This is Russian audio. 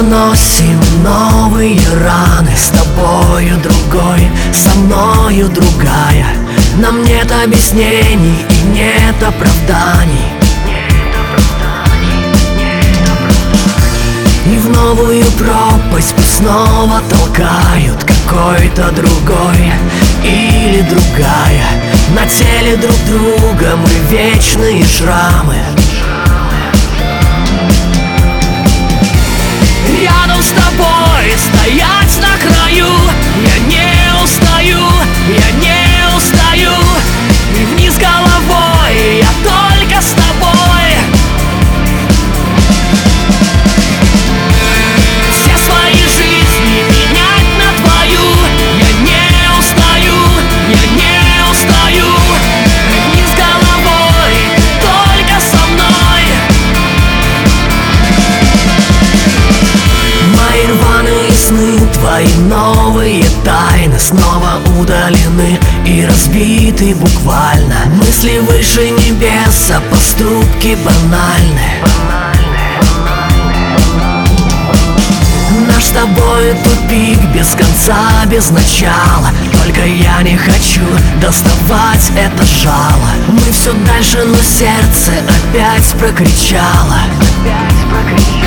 наносим новые раны С тобою другой, со мною другая. Нам нет объяснений и нет оправданий. И в новую пропасть пусть снова толкают Какой-то другой или другая. На теле друг друга мы вечные шрамы. Твои новые тайны Снова удалены и разбиты буквально. Мысли выше небес, а поступки банальны. Наш с тобой тупик без конца, без начала. Только я не хочу доставать это жало. Мы все дальше, но сердце опять прокричало. Рядом с